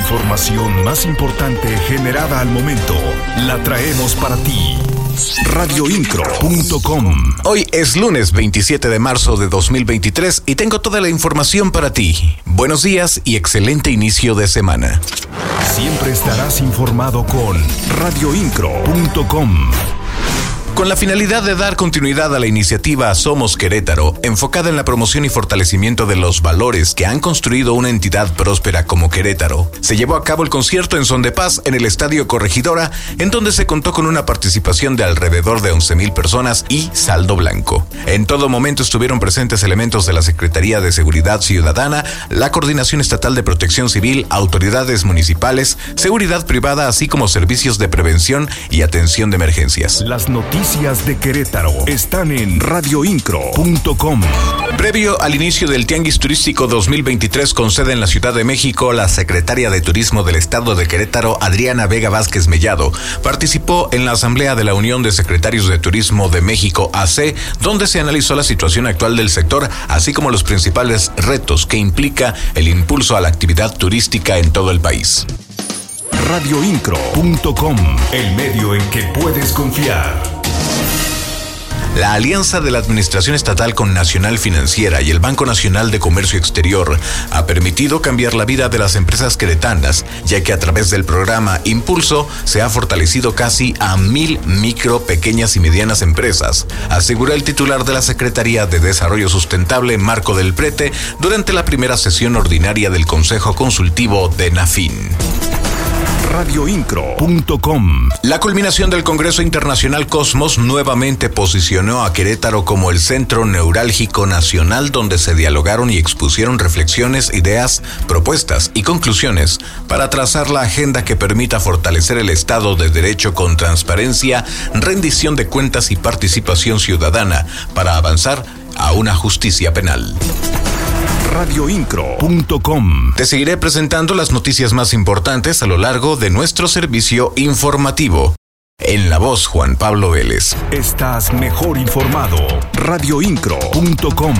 información más importante generada al momento la traemos para ti. Radioincro.com Hoy es lunes 27 de marzo de 2023 y tengo toda la información para ti. Buenos días y excelente inicio de semana. Siempre estarás informado con radioincro.com. Con la finalidad de dar continuidad a la iniciativa Somos Querétaro, enfocada en la promoción y fortalecimiento de los valores que han construido una entidad próspera como Querétaro, se llevó a cabo el concierto en Son de Paz en el Estadio Corregidora, en donde se contó con una participación de alrededor de 11.000 personas y saldo blanco. En todo momento estuvieron presentes elementos de la Secretaría de Seguridad Ciudadana, la Coordinación Estatal de Protección Civil, autoridades municipales, seguridad privada, así como servicios de prevención y atención de emergencias. Las noticias noticias de Querétaro están en radioincro.com. Previo al inicio del Tianguis Turístico 2023 con sede en la Ciudad de México, la secretaria de Turismo del Estado de Querétaro, Adriana Vega Vázquez Mellado, participó en la Asamblea de la Unión de Secretarios de Turismo de México, AC, donde se analizó la situación actual del sector, así como los principales retos que implica el impulso a la actividad turística en todo el país radioincro.com, el medio en que puedes confiar. La alianza de la Administración Estatal con Nacional Financiera y el Banco Nacional de Comercio Exterior ha permitido cambiar la vida de las empresas queretanas, ya que a través del programa Impulso se ha fortalecido casi a mil micro, pequeñas y medianas empresas, asegura el titular de la Secretaría de Desarrollo Sustentable, Marco del Prete, durante la primera sesión ordinaria del Consejo Consultivo de NAFIN radioincro.com. La culminación del Congreso Internacional Cosmos nuevamente posicionó a Querétaro como el centro neurálgico nacional donde se dialogaron y expusieron reflexiones, ideas, propuestas y conclusiones para trazar la agenda que permita fortalecer el Estado de Derecho con transparencia, rendición de cuentas y participación ciudadana para avanzar a una justicia penal radioincro.com. Te seguiré presentando las noticias más importantes a lo largo de nuestro servicio informativo. En la voz Juan Pablo Vélez. Estás mejor informado. radioincro.com.